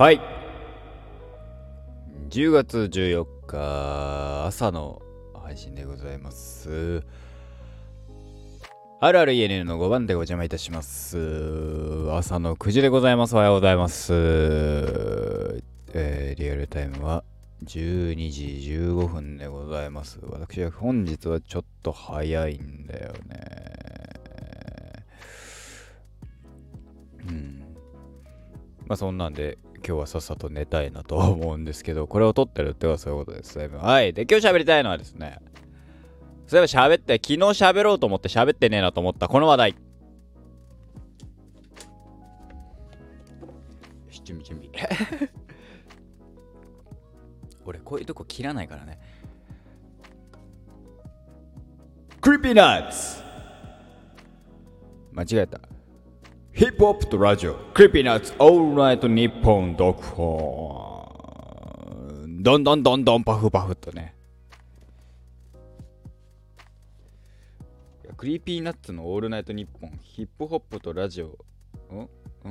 はい。10月14日朝の配信でございます。あるある ENN の5番でお邪魔いたします。朝の9時でございます。おはようございます。えー、リアルタイムは12時15分でございます。私は本日はちょっと早いんだよね。うん。まあそんなんで今日はさっさと寝たいなと思うんですけど、これを撮ってるってはそういうことです。はい。で、今日喋りたいのはですね、そういえば喋って、昨日喋ろうと思って喋ってねえなと思ったこの話題。準備準備。俺、こういうとこ切らないからね。 Creepy Nuts間違えた。ヒップホップとラジオ、 Creepy Nuts、オールナイトニッポン読本。どんどんどんどんパフパフとね。 Creepy Nuts のオールナイトニッポン、ヒップホップとラジオ、ん？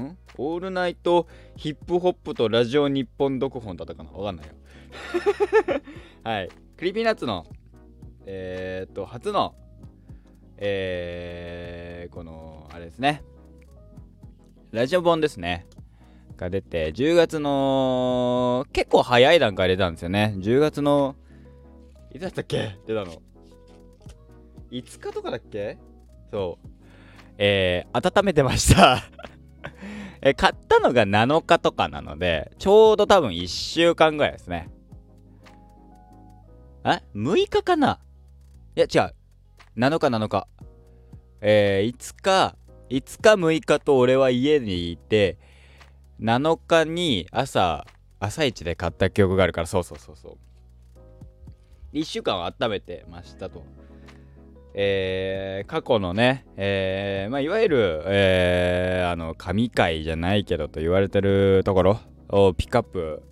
ん？オールナイトヒップホップとラジオ日本読本だったかなわかんないよ。はい。 Creepy Nuts の、えー、っと、初の、えー、この、あれですね。ラジオ本ですね。が出て、10月の、結構早い段階で出たんですよね。10月の、いつだったっけ？出たの。5日とかだっけ？そう。えー、温めてました え、買ったのが7日とかなので、ちょうど多分1週間ぐらいですね。え ?6 日かな？いや、違う。7日7日。えー、5日、5日6日と俺は家にいて7日に朝朝一で買った記憶があるからそうそうそうそう。1週間は温めてましたと。えー、過去のね、えー、まあ、いわゆる、えー、あの神回じゃないけどと言われてるところをピックアップ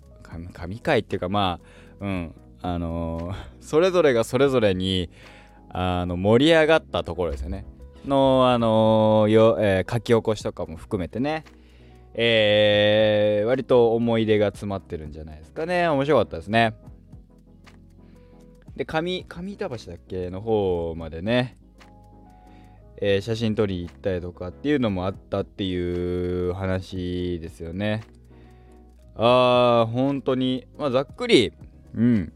神回っていうかまあうんあのー、それぞれがそれぞれにあの盛り上がったところですよね。の、あのー、よえー、書き起こしとかも含めてね、えー、割と思い出が詰まってるんじゃないですかね。面白かったですね。で、上、上板橋だっけの方までね、えー、写真撮り行ったりとかっていうのもあったっていう話ですよね。あー、本当に、まあ、ざっくり、うん。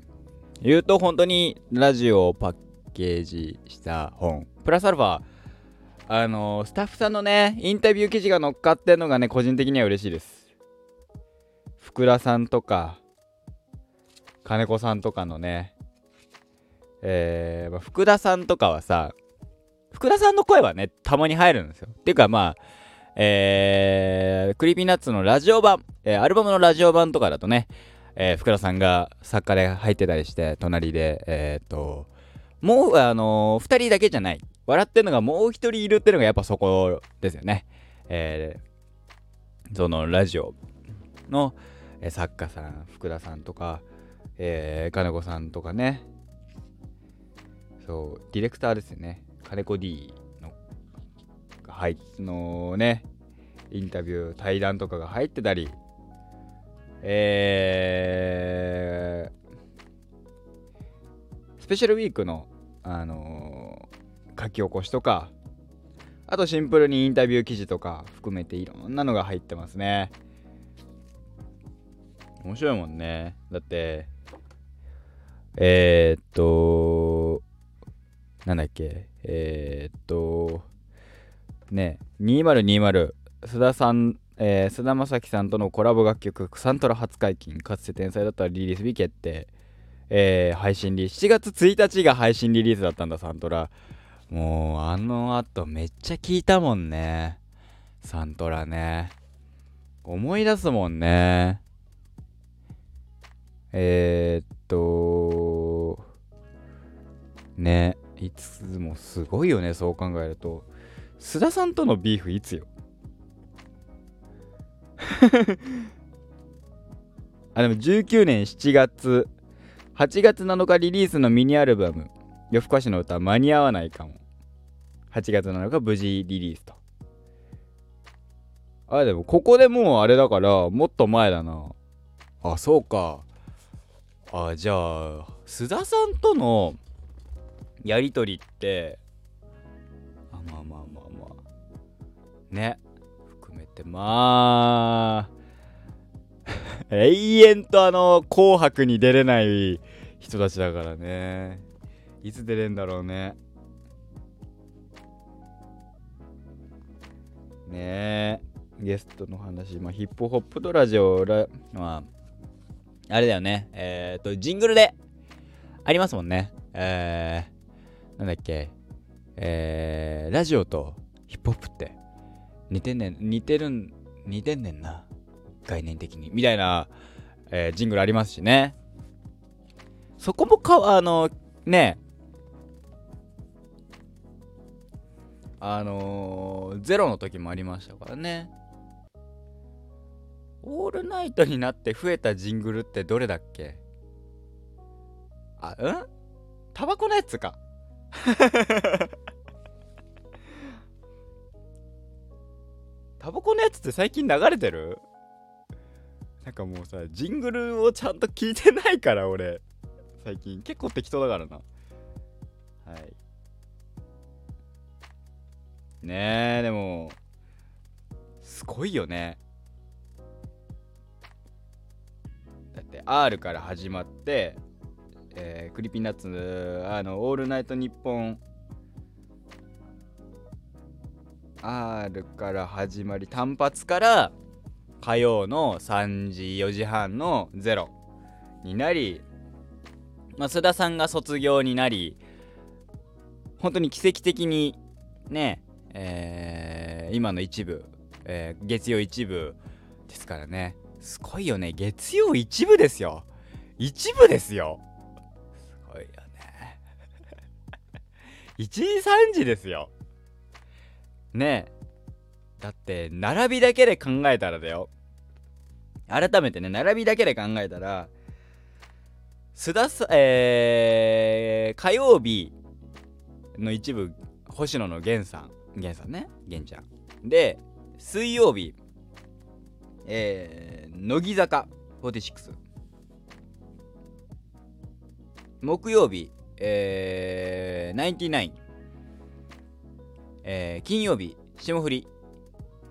言うと本当にラジオをパッケージした本。プラスアルファ、あの、スタッフさんのね、インタビュー記事が載っかってんのがね、個人的には嬉しいです。福田さんとか、金子さんとかのね、えー、ま、福田さんとかはさ、福田さんの声はね、たまに入るんですよ。っていうかまあ、えー、 Creepy Nuts のラジオ版、えー、アルバムのラジオ版とかだとね、えー、福田さんが作家で入ってたりして、隣で、えー、っと、もう、あのー、2人だけじゃない。笑ってるのがもう1人いるっていうのがやっぱそこですよね。えー、そのラジオの、え、作家さん、福田さんとか、えー、金子さんとかね。そう、ディレクターですよね。金子 D の、はい、のね、インタビュー、対談とかが入ってたり、えー、スペシャルウィークのあの、書き起こしとか、あとシンプルにインタビュー記事とか含めていろんなのが入ってますね。面白いもんね。だって、えー、っと、なんだっけ、えー、っと、ね、2020、須田さん、えー、田将暉さんとのコラボ楽曲、サントラ初解禁、かつて天才だったリリース日決定。えー、配信リリース7月1日が配信リリースだったんだ、サントラ。もう、あの後めっちゃ聞いたもんね。サントラね。思い出すもんね。えー、っと、ね、いつもすごいよね、そう考えると。須田さんとのビーフいつよ？あ、でも19年7月8月7日リリースのミニアルバム「夜更かしの歌間に合わないかも」8月7日無事リリースと。あでもここでもうあれだからもっと前だな。あそうか。あじゃあ須田さんとのやり取りってあまあまあまあまあ。ね。含めてまあ 永遠とあの紅白に出れない人たちだからね。いつ出れんだろうね。ね。ゲストの話、まあ、ヒップホップとラジオラまああれだよね。えっ、とジングルでありますもんね。えー、なんだっけ。えー、ラジオとヒップホップって。似てんねん似てるん似てんねんな。概念的に。みたいな、えー、ジングルありますしね。そこもかあのね。あのー、ゼロの時もありましたからね。オールナイトになって増えたジングルってどれだっけ？あうん？タバコのやつか。タバコのやつって最近流れてる？なんかもうさジングルをちゃんと聞いてないから俺。最近。結構適当だからな。はい。ねえでもすごいよね。だって R から始まってえー、 Creepy Nuts あの「オールナイトニッポン」R から始まり単発から火曜の3時4時半の0になり、まあ、須田さんが卒業になり本当に奇跡的にね、えー、今の一部、えー、月曜一部ですからね。すごいよね。月曜一部ですよ。一部ですよ。すごいよね。1時3時ですよ。ね。えだって並びだけで考えたらだよ。改めてね並びだけで考えたら須田さえー、火曜日の一部星野の源さん。源さんね源ちゃん。で水曜日えー、乃木坂46木曜日えー、ナインティナインえー、金曜日霜降り。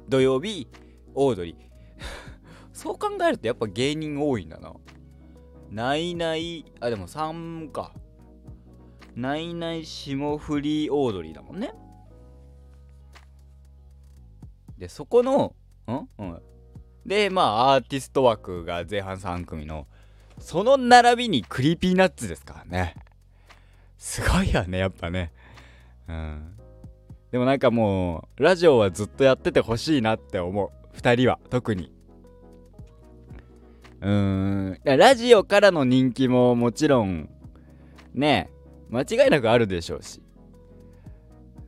土曜日オードリー。そう考えるとやっぱ芸人多いんだな。ないないあでも3か。ないない霜降りオードリーだもんね。でそこのん？うん。でまあアーティスト枠が前半3組のその並びに Creepy Nuts ですからね。すごいよねやっぱね。うん。でもなんかもうラジオはずっとやっててほしいなって思う。2人は特に。うーんラジオからの人気ももちろんね間違いなくあるでしょうし。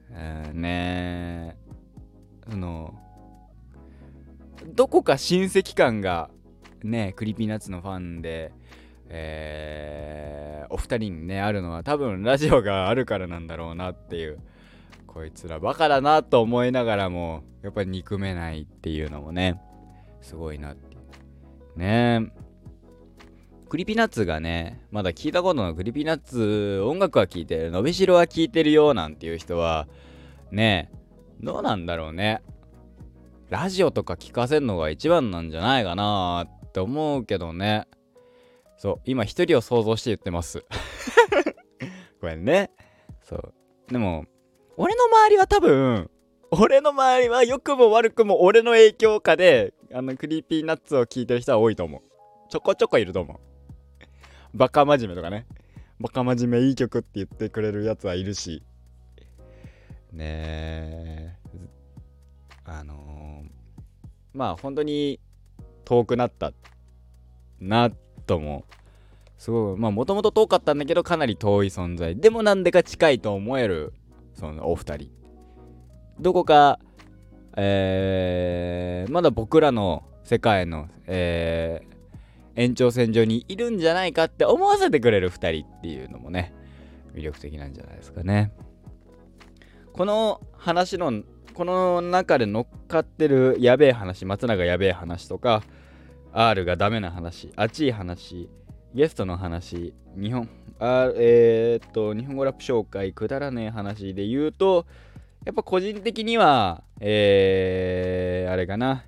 うんねそのどこか親戚感がね Creepy Nuts のファンでえー、お二人にねあるのは多分ラジオがあるからなんだろうなっていうこいつらバカだなと思いながらもやっぱり憎めないっていうのもねすごいなってね。 Creepy Nuts がねまだ聞いたことの Creepy Nuts 音楽は聴いてる伸びしろは聴いてるよなんていう人はねどうなんだろうね。ラジオとか聞かせるのが一番なんじゃないかなって思うけどねそう今一人を想像して言ってます ごめんねそうでも俺の周りは多分、俺の周りは良くも悪くも俺の影響下で、あの、 Creepy Nuts を聴いてる人は多いと思う。ちょこちょこいると思う。バカ真面目とかね。バカ真面目いい曲って言ってくれるやつはいるし。ねえ。あのー、まあ本当に遠くなったなともすごいまあもともと遠かったんだけどかなり遠い存在。でもなんでか近いと思えるそのお二人。どこかえー、まだ僕らの世界の、えー、延長線上にいるんじゃないかって思わせてくれる2人っていうのもね魅力的なんじゃないですかね。この話のこの中で乗っかってるやべえ話松永やべえ話とか R がダメな話熱い話ゲストの話日本あえー、っと日本語ラップ紹介くだらねえ話で言うとやっぱ個人的にはえー、あれかな。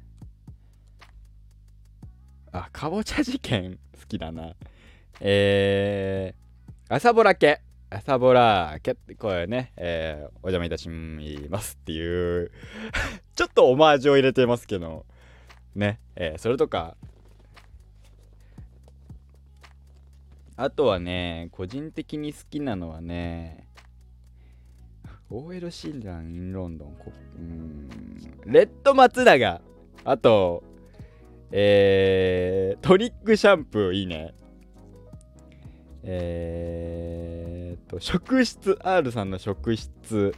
あかぼちゃ事件好きだな。えー、朝ぼらけ。朝ぼらけって声ね、えー、お邪魔いたしますっていう ちょっとオマージュを入れてますけどね、えー、それとかあとはね、個人的に好きなのはね、OL 診断 in ロンドン、うん、レッド松永、あと、えー、トリックシャンプーいいね。えーと、職質、R さんの職質。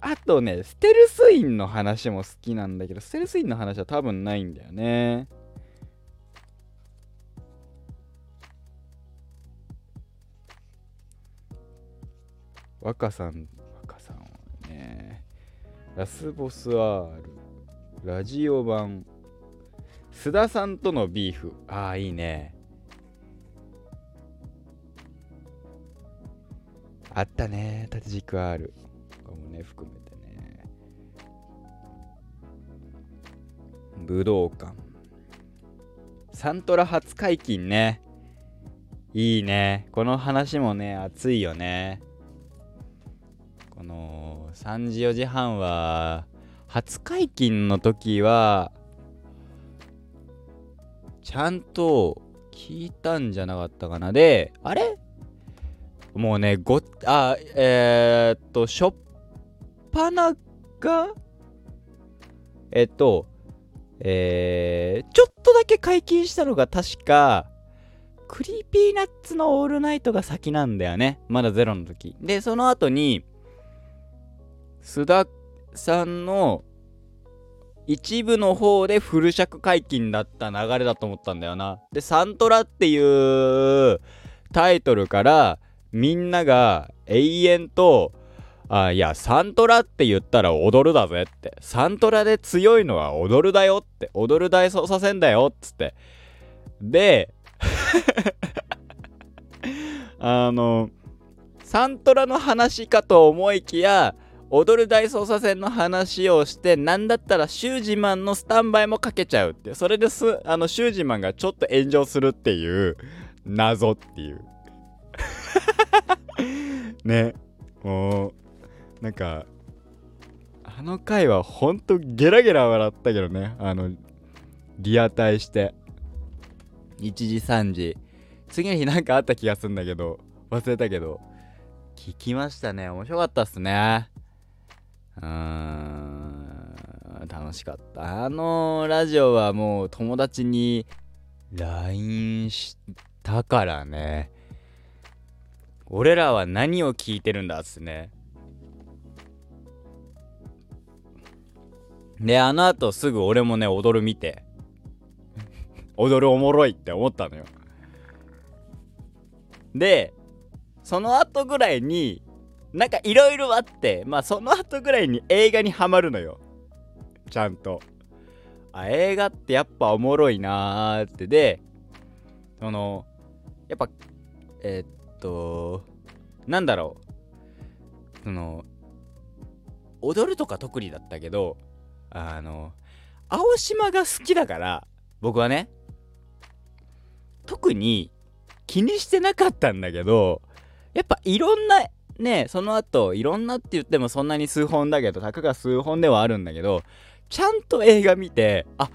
あとね、ステルスインの話も好きなんだけど、ステルスインの話は多分ないんだよね。若さん、若さんはね、ラスボス R、ラジオ版、須田さんとのビーフ。ああ、いいね。あったね、縦軸 R。これもね、含めてね。武道館。サントラ初解禁ね。いいね。この話もね、熱いよね。この3時4時半は初解禁の時はちゃんと聞いたんじゃなかったかなであれ？もうねごあえー、っとしょっぱながえっとえー、ちょっとだけ解禁したのが確か Creepy Nuts のオールナイトが先なんだよね。まだゼロの時。で、その後に、須田さんの一部の方でフル尺解禁だった流れだと思ったんだよな。で、サントラっていうタイトルからみんなが永遠とあいや、サントラって言ったら踊るだぜって。サントラで強いのは踊るだよって。踊る大捜査線だよっつって。で、あの、サントラの話かと思いきや、踊る大捜査線の話をしてなんだったらシュージマンのスタンバイもかけちゃうってそれですあのシュージマンがちょっと炎上するっていう謎っていう ねもうなんかあの回はほんとゲラゲラ笑ったけどね。あのリアタイして。1時3時。次の日なんかあった気がするんだけど忘れたけど。聞きましたね。面白かったっすね。うーん。楽しかった。あのラジオはもう友達に LINE したからね。俺らは何を聞いてるんだっすねであの後すぐ俺もね踊る見て踊るおもろいって思ったのよでその後ぐらいになんかいろいろあって、まあその後ぐらいに映画にはまるのよ。ちゃんと。あ、映画ってやっぱおもろいなーってで、その、やっぱ、えー、っと、なんだろう。その、踊るとか特にだったけど、あの、青島が好きだから、僕はね、特に気にしてなかったんだけど、やっぱいろんなねその後いろんなって言ってもそんなに数本だけどたかが数本ではあるんだけどちゃんと映画見てあ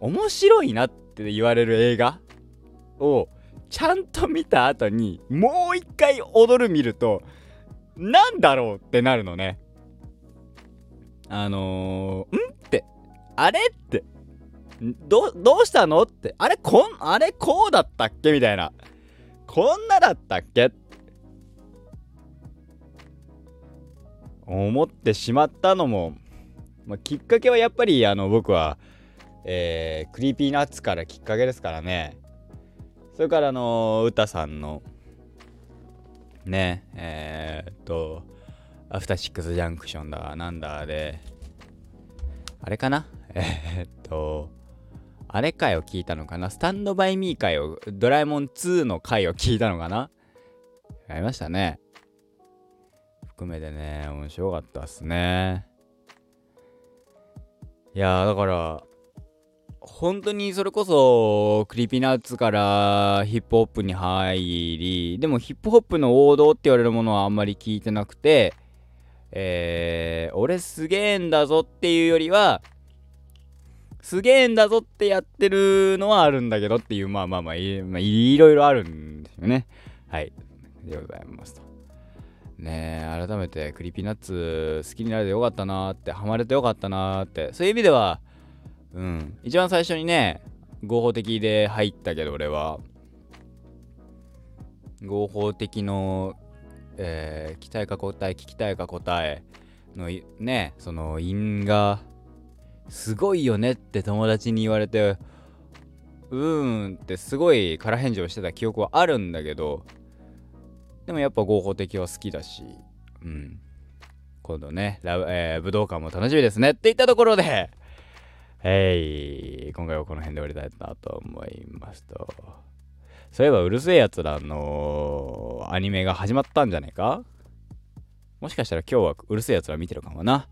面白いなって言われる映画をちゃんと見た後にもう一回踊る見るとなんだろうってなるのね。あのー、んって。あれって。どどうしたのって。あれこんあれこうだったっけ？みたいな。こんなだったっけ？思ってしまったのも、まあ、きっかけはやっぱりあの僕は、えー、 Creepy Nuts からきっかけですからね。それからあの歌さんのねえー、っと、アフターシックスジャンクションだ、なんだで、あれかな？えー、っと、あれ回を聞いたのかな？スタンドバイミー回を、ドラえもん2の回を聞いたのかな？やりましたね。含めてね、面白かったっすね。いやだから、本当にそれこそ Creepy Nuts からヒップホップに入りでもヒップホップの王道って言われるものはあんまり聞いてなくてえー、俺すげえんだぞっていうよりはすげえんだぞってやってるのはあるんだけどっていうまあまあまあい,、いろいろあるんですよね。はい。でございますと。ねえ改めて Creepy Nuts 好きになれてよかったなーってハマれてよかったなーって。そういう意味ではうん。一番最初にね、合法的で入ったけど、俺は。合法的の、えー、聞きたいか答え、聞きたいか答えのね、その因が、すごいよねって友達に言われて、うーんってすごい空返事をしてた記憶はあるんだけど、でもやっぱ合法的は好きだし、うん。今度ね、ラブえー、武道館も楽しみですねって言ったところで、えい、今回はこの辺で終わりたいなと思いますと。そういえばうるせえやつらのアニメが始まったんじゃねえか？もしかしたら今日はうるせえやつら見てるかもな。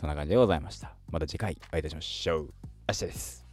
そんな感じでございました。また次回お会いいたしましょう。明日です。